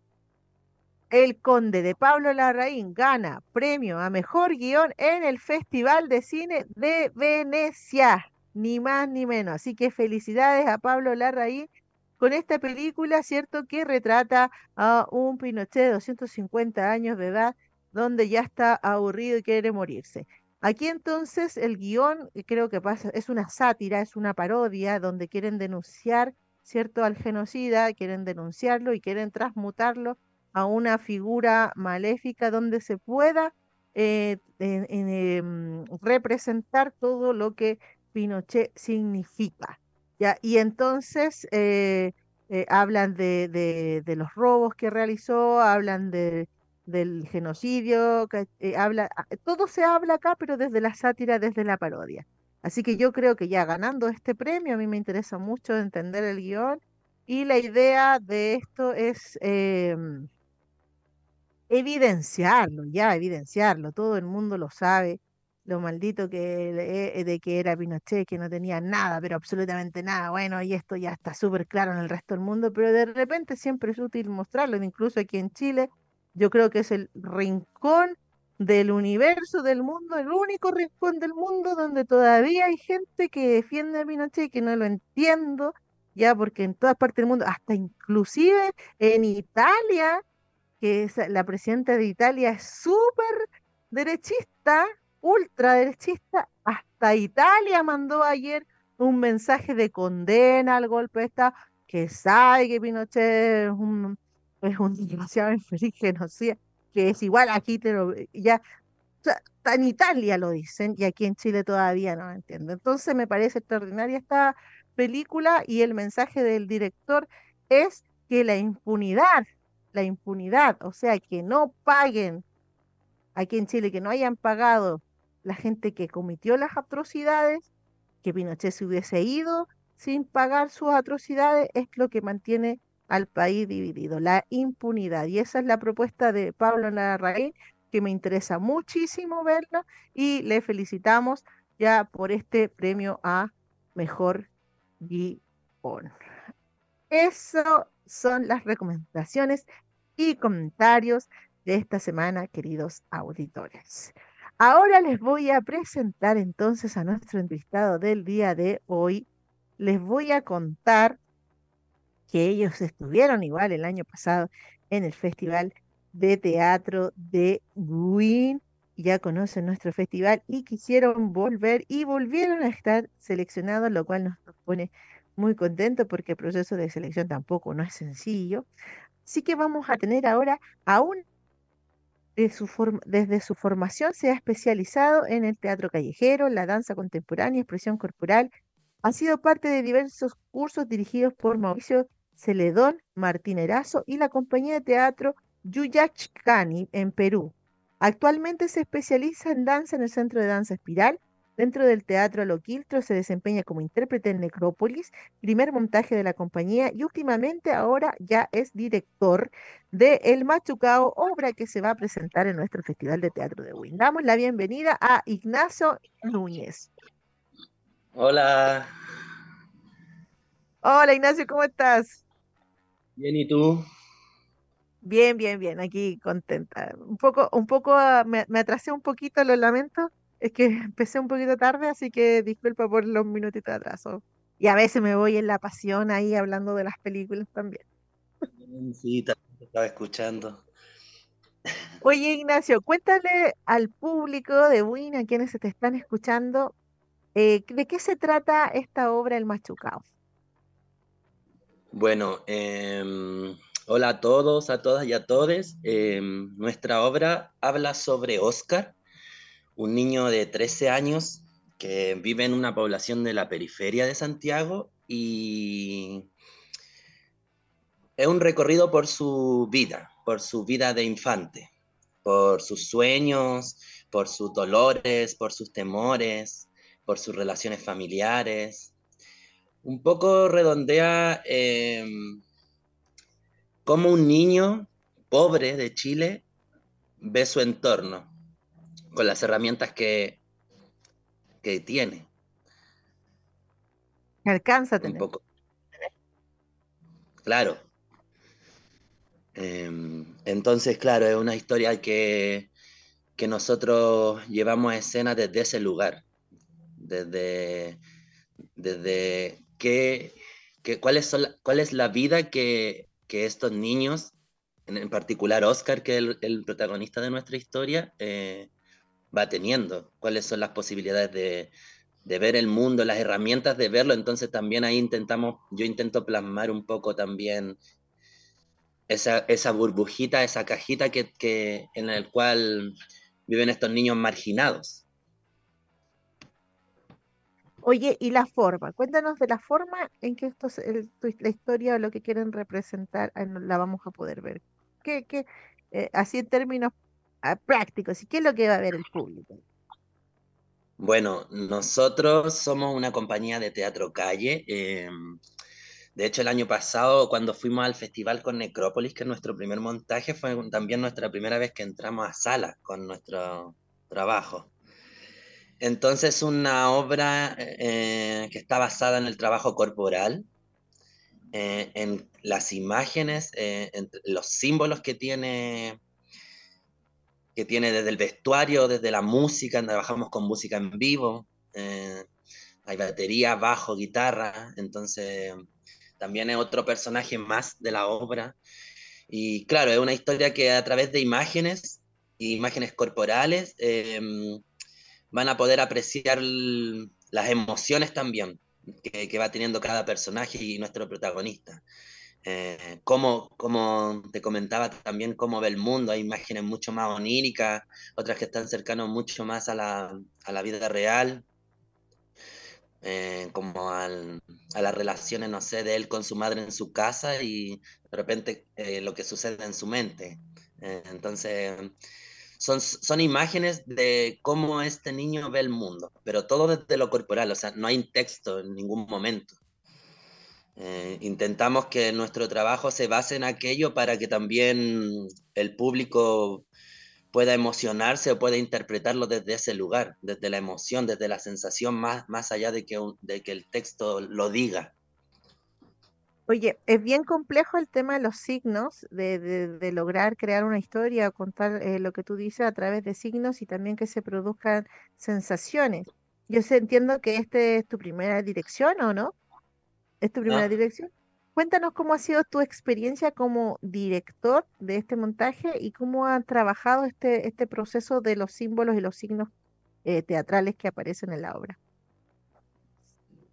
S1: El Conde de Pablo Larraín gana premio a mejor guion en el Festival de Cine de Venecia, ni más ni menos. Así que felicidades a Pablo Larraín con esta película, ¿cierto? Que retrata a un Pinochet de 250 años de edad, donde ya está aburrido y quiere morirse. Aquí entonces el guion, eh, creo que pasa, es una sátira, es una parodia, donde quieren denunciar, ¿cierto?, al genocida, quieren denunciarlo y quieren transmutarlo a una figura maléfica donde se pueda eh, em, representar todo lo que Pinochet significa. Y entonces eh, eh, hablan de, los robos que realizó, hablan de, del genocidio, habla, a- todo se habla acá, pero desde la sátira, desde la parodia. Así que yo creo que ya ganando este premio, a mí me interesa mucho entender el guion y la idea de esto es em, evidenciarlo, ya evidenciarlo, todo el mundo lo sabe, lo maldito que eh, de que era Pinochet, que no tenía nada, pero absolutamente nada. Bueno, y esto ya está súper claro en el resto del mundo, pero de repente siempre es útil mostrarlo, incluso aquí en Chile, yo creo que es el rincón del universo, del mundo, el único rincón del mundo donde todavía hay gente que defiende a Pinochet y que no lo entiendo, ya porque en todas partes del mundo, hasta inclusive en Italia, que es, la presidenta de Italia es súper derechista, ultraderechista, hasta Italia mandó ayer un mensaje de condena al golpe de Estado, que sabe que Pinochet es un, es un *laughs* desgraciado infeliz genocida, que es igual aquí, pero ya, o en Italia lo dicen y aquí en Chile todavía no entiendo. Entonces me parece extraordinaria esta película y el mensaje del director es que la impunidad, la impunidad, o sea, que no paguen aquí en Chile, que no hayan pagado la gente que cometió las atrocidades, que Pinochet se hubiese ido sin pagar sus atrocidades, es lo que mantiene al país dividido, la impunidad. Y esa es la propuesta de Pablo Larraín, que me interesa muchísimo verla y le felicitamos ya por este premio a Mejor Guión. Eso son las recomendaciones y comentarios de esta semana, queridos auditores. Ahora les voy a presentar entonces a nuestro entrevistado del día de hoy. Les voy a contar que ellos estuvieron igual el año pasado en el Festival de Teatro de Wien. Ya conocen nuestro festival y quisieron volver y volvieron a estar seleccionados, lo cual nos pone muy contentos porque el proceso de selección tampoco no es sencillo. Así que vamos a tener ahora a un desde su formación se ha especializado en el teatro callejero, la danza contemporánea, expresión corporal. Ha sido parte de diversos cursos dirigidos por Mauricio Celedón, Martín Erazo y la compañía de teatro Yuyachkani en Perú. Actualmente se especializa en danza en el Centro de Danza Espiral Dentro del Teatro Loquiltro se desempeña como intérprete en Necrópolis, primer montaje de la compañía y últimamente ahora ya es director de El Machucao, obra que se va a presentar en nuestro Festival de Teatro de Win. Damos la bienvenida a Ignacio Núñez.
S5: Hola.
S1: Hola Ignacio, ¿cómo estás?
S5: Bien, ¿y tú?
S1: Bien, bien, bien, aquí contenta. Un poco, un poco, ah, me, me atrasé un poquito, lo lamento, es que *laughs* empecé un poquito tarde, así que disculpa por los minutitos de atraso. Y a veces me voy en la pasión ahí hablando de las películas también.
S5: Sí, también estaba escuchando.
S1: Oye, Ignacio, cuéntale al público de Win, a quienes se te están escuchando, eh, ¿de qué se trata esta obra El Machucao?
S5: Bueno, em, hola a todos, a todas y a todos. Em, nuestra obra habla sobre Oscar, un niño de 13 años que vive en una población de la periferia de Santiago y es un recorrido por su vida, por su vida de infante, por sus sueños, por sus dolores, por sus temores, por sus relaciones familiares. Un poco redondea eh, cómo un niño pobre de Chile ve su entorno, con las herramientas que, que tiene.
S1: Alcanza a tener.
S5: Un poco. Claro. Em, entonces, claro, es una historia que, que nosotros llevamos a escena desde ese lugar, desde, desde qué, cuál, es, cuál es la vida que, que estos niños, en, particular Oscar, que es el, protagonista de nuestra historia, eh, va teniendo, cuáles son las posibilidades de, ver el mundo, las herramientas de verlo. Entonces también ahí intentamos, yo intento plasmar un poco también esa, esa burbujita, esa cajita que, en la cual viven estos niños marginados.
S1: Oye, y la forma, cuéntanos de la forma en que esto, la historia o lo que quieren representar la vamos a poder ver. ¿Qué, qué, eh, así en términos prácticos. ¿Y qué es lo que va a ver el público?
S5: Bueno, nosotros somos una compañía de teatro calle. Em, de hecho, el año pasado, cuando fuimos al festival con Necrópolis, que es nuestro primer montaje, fue también nuestra primera vez que entramos a sala con nuestro trabajo. Entonces, una obra eh, que está basada en el trabajo corporal, eh, en las imágenes, eh, en los símbolos que tiene, que tiene desde el vestuario, desde la música, trabajamos con música en vivo, hay batería, bajo, guitarra, entonces también es otro personaje más de la obra. Y claro, es una historia que a través de imágenes, imágenes corporales, van a poder apreciar las emociones también que, va teniendo cada personaje y nuestro protagonista. Eh, como, como te comentaba también, cómo ve el mundo, hay imágenes mucho más oníricas, otras que están cercanas mucho más a la, a la vida real, eh, como al, a las relaciones, no sé, de él con su madre en su casa y de repente eh, lo que sucede en su mente. entonces, son, son imágenes de cómo este niño ve el mundo, pero todo desde lo corporal, o sea, no hay texto en ningún momento. Eh, intentamos que nuestro trabajo se base en aquello para que también el público pueda emocionarse o pueda interpretarlo desde ese lugar, desde la emoción, desde la sensación, más, más allá de que, de que el texto lo diga.
S1: Oye, es bien complejo el tema de los signos, de, de, lograr crear una historia contar eh, lo que tú dices a través de signos y también que se produzcan sensaciones. Yo sé, entiendo que este es tu primera dirección, ¿o no? ¿Es tu primera dirección? Cuéntanos cómo ha sido tu experiencia como director de este montaje y cómo han trabajado este, este proceso de los símbolos y los signos eh, teatrales que aparecen en la obra.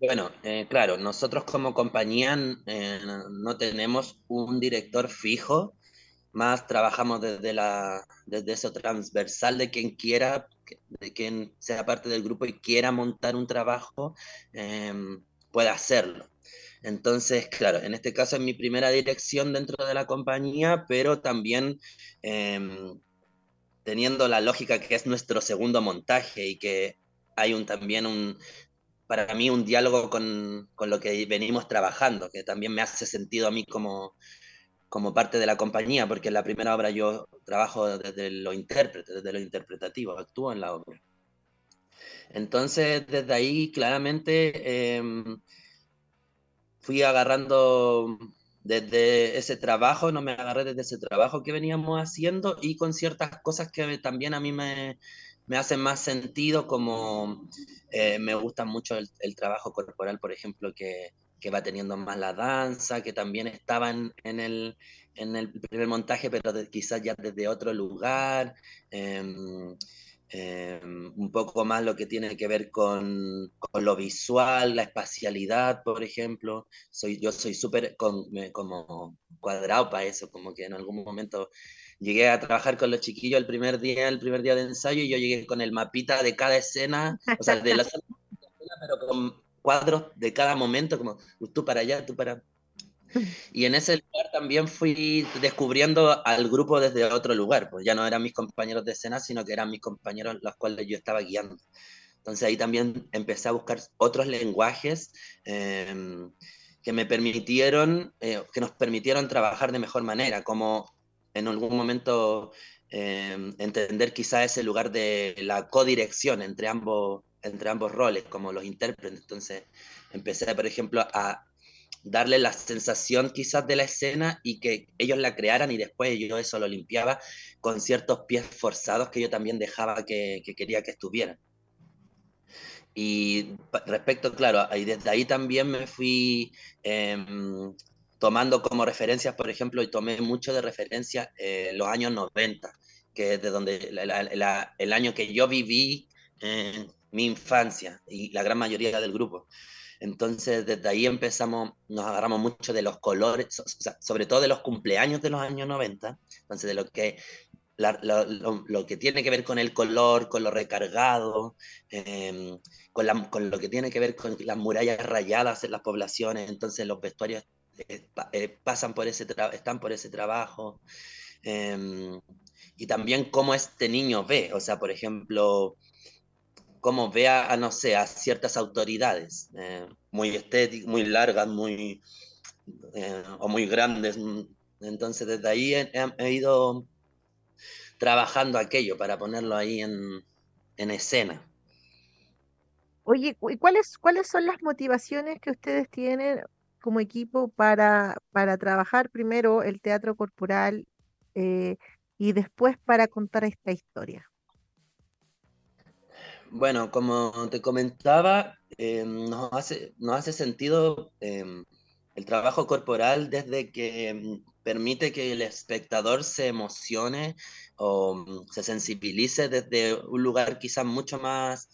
S5: Bueno, eh, claro, nosotros como compañía eh, no tenemos un director fijo, más trabajamos desde la, desde eso transversal de quien quiera, de quien sea parte del grupo y quiera montar un trabajo, pueda hacerlo. Entonces, claro, en este caso es mi primera dirección dentro de la compañía, pero también em, teniendo la lógica que es nuestro segundo montaje y que hay un, también un, para mí un diálogo con, con, lo que venimos trabajando, que también me hace sentido a mí como, como parte de la compañía, porque en la primera obra yo trabajo desde lo intérprete, desde lo interpretativo, actúo en la obra. Entonces, desde ahí claramente eh, fui agarrando desde ese trabajo, no me agarré desde ese trabajo que veníamos haciendo y con ciertas cosas que también a mí me, me hacen más sentido, como eh, me gusta mucho el, trabajo corporal, por ejemplo, que, que, va teniendo más la danza, que también estaban en el, en el primer montaje, pero quizás ya desde otro lugar. Eh, eh, un poco más lo que tiene que ver con, con lo visual, la espacialidad, por ejemplo. Soy, yo soy súper como cuadrado para eso, como que en algún momento llegué a trabajar con los chiquillos el primer día, el primer día de ensayo, y yo llegué con el mapita de cada escena, o sea, de la *laughs* escena, pero con cuadros de cada momento, como tú para allá, tú para... *laughs* Y en ese lugar también fui descubriendo al grupo desde otro lugar, pues ya no eran mis compañeros de escena, sino que eran mis compañeros los cuales yo estaba guiando. Entonces ahí también empecé a buscar otros lenguajes eh, que me permitieron, eh, que nos permitieron trabajar de mejor manera, como en algún momento eh, entender quizá ese lugar de la codirección entre ambos, entre ambos roles, como los intérpretes. Entonces empecé, por ejemplo, a darle la sensación quizás de la escena y que ellos la crearan y después yo eso lo limpiaba con ciertos pies forzados que yo también dejaba que, que quería que estuvieran. Y respecto, claro, y desde ahí también me fui eh, tomando como referencias, por ejemplo, y tomé mucho de referencia eh, los años 90, que es de donde el año que yo viví eh, mi infancia y la gran mayoría del grupo. Entonces, desde ahí empezamos, nos agarramos mucho de los colores, sobre todo de los cumpleaños de los años 90, entonces de lo que, la, lo, lo, lo, que tiene que ver con el color, con lo recargado, eh, con, la, con, lo que tiene que ver con las murallas rayadas en las poblaciones, entonces los vestuarios eh, eh, pasan por ese están por ese trabajo. Eh, y también cómo este niño ve, o sea, por ejemplo, cómo ve a, no sé, a ciertas autoridades, eh, muy estéticas, muy largas, muy, eh, o muy grandes. Entonces, desde ahí he, he, ido trabajando aquello para ponerlo ahí en, en escena.
S1: Oye, ¿y cuáles, cuáles son las motivaciones que ustedes tienen como equipo para, para trabajar primero el teatro corporal eh, y después para contar esta historia?
S5: Bueno, como te comentaba, em, nos hace, nos hace sentido em, el trabajo corporal desde que em, permite que el espectador se emocione o se sensibilice desde un lugar quizás mucho más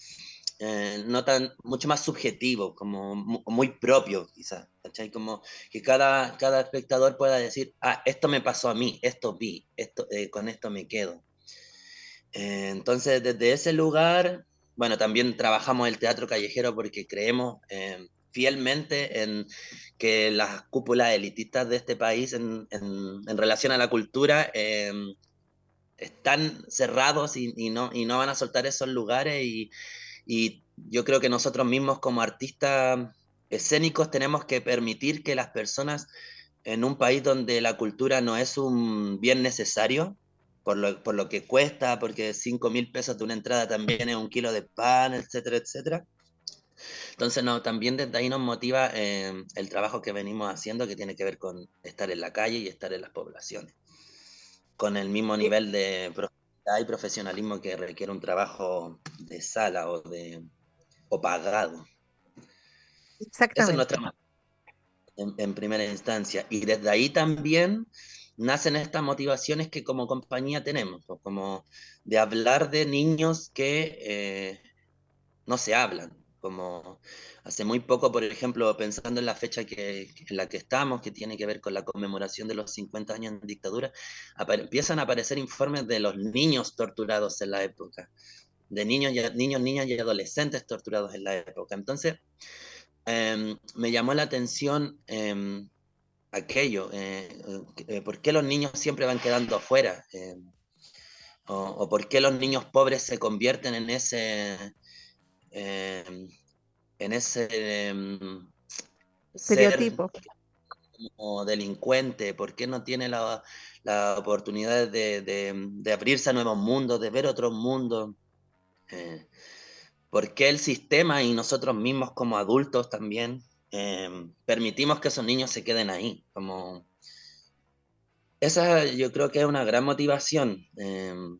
S5: eh, no tan, mucho más subjetivo, como muy propio quizás, Como que cada, cada espectador pueda decir, ah, esto me pasó a mí, esto vi, esto, eh, con esto me quedo. Eh, entonces, desde ese lugar, bueno, también trabajamos el teatro callejero porque creemos fielmente en que las cúpulas elitistas de este país en, relación a la cultura están cerrados y, no, van a soltar esos lugares y yo creo que nosotros mismos como artistas escénicos tenemos que permitir que las personas en un país donde la cultura no es un bien necesario, por lo, por lo que cuesta, porque 5 mil pesos de una entrada también es un kilo de pan, etcétera, etcétera. Entonces, no, también desde ahí nos motiva eh, el trabajo que venimos haciendo, que tiene que ver con estar en la calle y estar en las poblaciones, con el mismo nivel de hay profesionalismo que requiere un trabajo de sala o de o pagado.
S1: Exactamente. Esa es
S5: nuestra en, primera instancia. Y desde ahí también nacen estas motivaciones que como compañía tenemos, como de hablar de niños que eh, no se hablan, como hace muy poco, por ejemplo, pensando en la fecha que, en la que estamos, que tiene que ver con la conmemoración de los 50 años en dictadura, empiezan a aparecer informes de los niños torturados en la época, de niños, niños, niñas y adolescentes torturados en la época. Entonces, em, me llamó la atención em, aquello, eh, eh, por qué los niños siempre van quedando afuera, em, o, o, por qué los niños pobres se convierten en ese en ese em,
S1: estereotipo.
S5: como delincuente, ¿por qué no tiene la, la oportunidad de, de, abrirse a nuevos mundos, de ver otros mundos? Eh, ¿Por qué el sistema y nosotros mismos como adultos también em, permitimos que esos niños se queden ahí? Como... Esa yo creo que es una gran motivación. Em,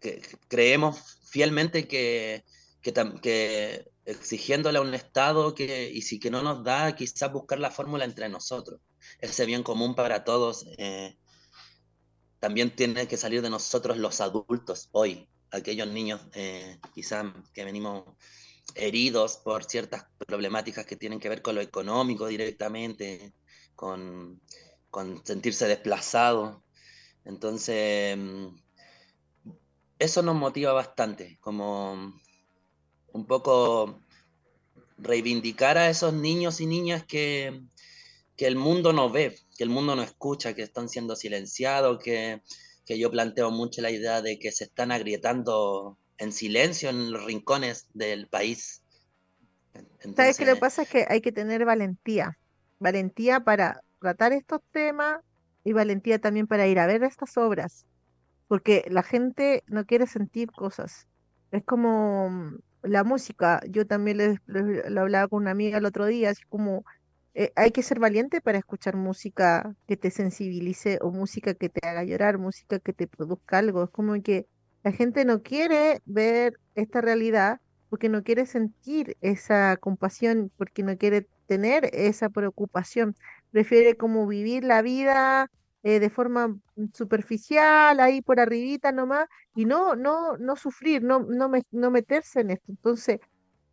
S5: que creemos fielmente que que, exigiéndole a un Estado que, y si que no nos da, quizás buscar la fórmula entre nosotros. Ese bien común para todos eh, también tiene que salir de nosotros los adultos hoy, aquellos niños eh, quizás que venimos heridos por ciertas problemáticas que tienen que ver con lo económico directamente, con, sentirse desplazado. Entonces, mm, eso nos motiva bastante, como un poco reivindicar a esos niños y niñas que, el mundo no ve, que el mundo no escucha, que están siendo silenciados, que, yo planteo mucho la idea de que se están agrietando en silencio en los rincones del país.
S1: ¿Sabes qué lo que pasa? Es que hay que tener valentía, valentía para tratar estos temas y valentía también para ir a ver estas obras, porque la gente no quiere sentir cosas. Es como la música, yo también lo hablaba con una amiga el otro día, así como eh, hay que ser valiente para escuchar música que te sensibilice o música que te haga llorar, música que te produzca algo. Es como que la gente no quiere ver esta realidad porque no quiere sentir esa compasión, porque no quiere tener esa preocupación. Prefiere como vivir la vida eh, de forma superficial, ahí por arribita nomás, y no, no, no sufrir, no, no, no meterse en esto. Entonces,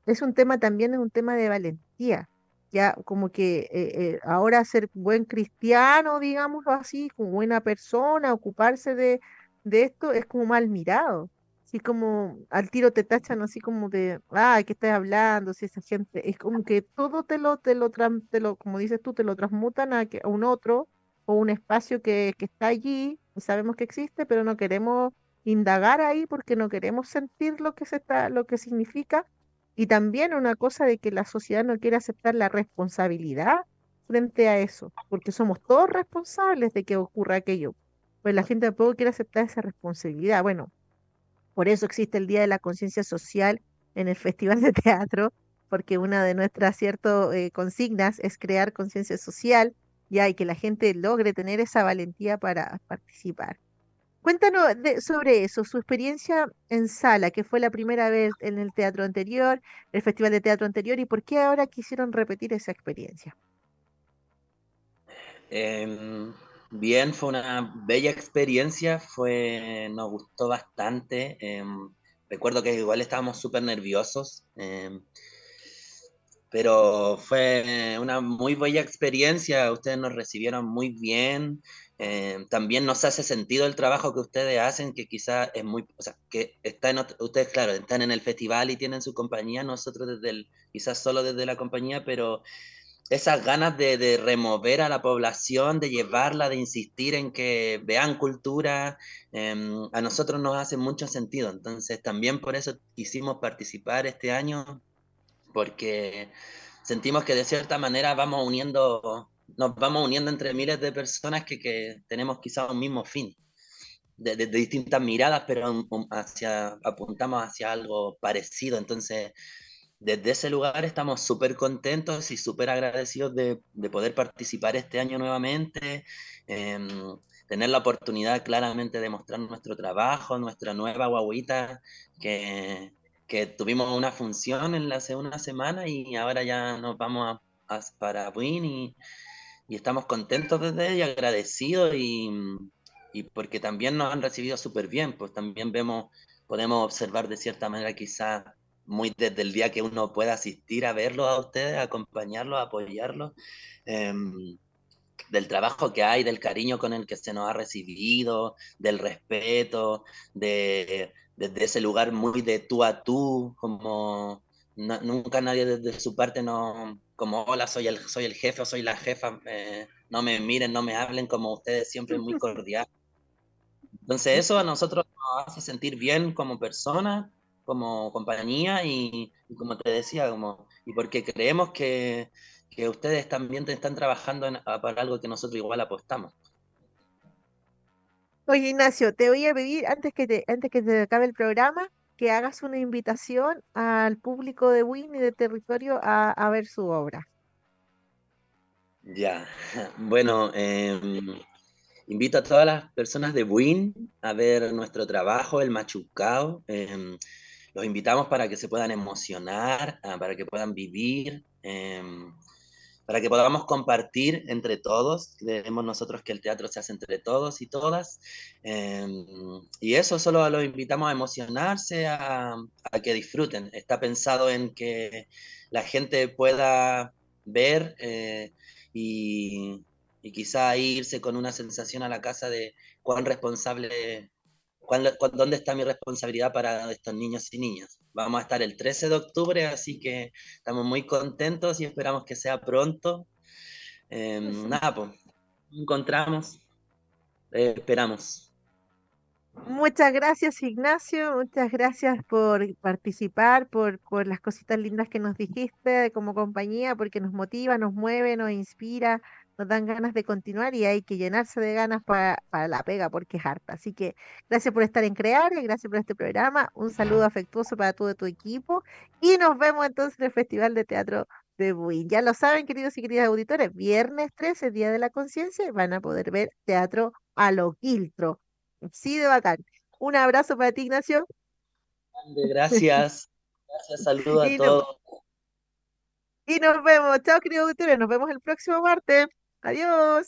S1: es un tema también, es un tema de valentía. Ya como que eh, eh, ahora ser buen cristiano, digámoslo así, como buena persona, ocuparse de, de esto, es como mal mirado. Así como al tiro te tachan así como de, ay, ¿qué estás hablando? Si esa gente, es como que todo te lo, te lo, te lo como dices tú, te lo transmutan a, que, a un otro, o un espacio que, que está allí, y sabemos que existe, pero no queremos indagar ahí porque no queremos sentir lo que se está, lo que significa. Y también una cosa de que la sociedad no quiere aceptar la responsabilidad frente a eso, porque somos todos responsables de que ocurra aquello. Pues la gente tampoco quiere aceptar esa responsabilidad. Bueno, por eso existe el Día de la Conciencia Social en el *laughs* Festival de Teatro, porque una de nuestras cierto, eh, consignas es crear conciencia social ya, y que la gente logre tener esa valentía para participar. Cuéntanos sobre eso, su experiencia en sala, que fue la primera vez en el teatro anterior, el festival de teatro anterior, y por qué ahora quisieron repetir esa experiencia.
S5: Em, bien, fue una bella experiencia, fue, nos gustó bastante. Em, recuerdo que igual estábamos súper nerviosos, em, pero fue una muy bella experiencia. Ustedes nos recibieron muy bien. también nos hace sentido el trabajo que ustedes hacen, que quizás es muy, o sea, que están, ustedes, claro, están en el festival y tienen su compañía, nosotros desde el, quizás solo desde la compañía, pero esas ganas de, remover a la población, de llevarla, de insistir en que vean cultura, em, a nosotros nos hace mucho sentido. Entonces también por eso quisimos participar este año, porque sentimos que de cierta manera vamos uniendo, nos vamos uniendo entre miles de personas que, tenemos quizás un mismo fin. De, de, distintas miradas, pero hacia, apuntamos hacia algo parecido. Entonces, desde ese lugar estamos súper contentos y súper agradecidos de, poder participar este año nuevamente, em, tener la oportunidad claramente de mostrar nuestro trabajo, nuestra nueva guaguita, que, tuvimos una función en la hace una semana y ahora ya nos vamos a, para Win y, estamos contentos desde y agradecidos y, y porque también nos han recibido súper bien, pues también vemos, podemos observar de cierta manera quizás muy desde el día que uno pueda asistir a verlo a ustedes, acompañarlos, apoyarlos, em, del trabajo que hay, del cariño con el que se nos ha recibido, del respeto, de, desde ese lugar muy de tú a tú, como nunca nadie desde su parte no, como hola, soy el, soy el jefe o soy la jefa, eh, no me miren, no me hablen como ustedes, siempre muy *laughs* cordial. Entonces eso a nosotros nos hace sentir bien como personas como compañía y, como te decía, como, y porque creemos que, que ustedes también están trabajando para algo que nosotros igual apostamos.
S1: Oye, Ignacio, te voy a pedir, antes que te, antes que te acabe el programa, que hagas una invitación al público de Win y de territorio a, a ver su obra.
S5: Ya, *laughs* bueno, em, invito a todas las personas de Win a ver nuestro trabajo, el Machucao. Eh, los invitamos para que se puedan emocionar, ah, para que puedan vivir, em, para que podamos compartir entre todos. Creemos nosotros que el teatro se hace entre todos y todas. Em, y eso solo los invitamos a emocionarse, a, que disfruten. Está pensado en que la gente pueda ver eh, y, y quizá irse con una sensación a la casa de cuán responsable ¿Dónde está mi responsabilidad para estos niños y niñas? Vamos a estar el 13 de octubre, así que estamos muy contentos y esperamos que sea pronto. Em, nada, pues, encontramos, eh, esperamos.
S1: Muchas gracias Ignacio, muchas gracias por participar, por, por las cositas lindas que nos dijiste como compañía, porque nos motiva, nos mueve, nos inspira nos dan ganas de continuar y hay que llenarse de ganas para, la pega porque es harta. Así que gracias por estar en Crear, gracias por este programa, un saludo afectuoso para todo tu equipo y nos vemos entonces en el Festival de Teatro de Buin. Ya lo saben, queridos y queridas auditores, viernes 13, Día de la Conciencia, van a poder ver teatro a lo quiltro. Sí, de bacán. Un abrazo para ti, Ignacio.
S5: Gracias. Gracias, saludos a *laughs* todos.
S1: y nos vemos. Chao, queridos auditores. Nos vemos el próximo martes. Adiós.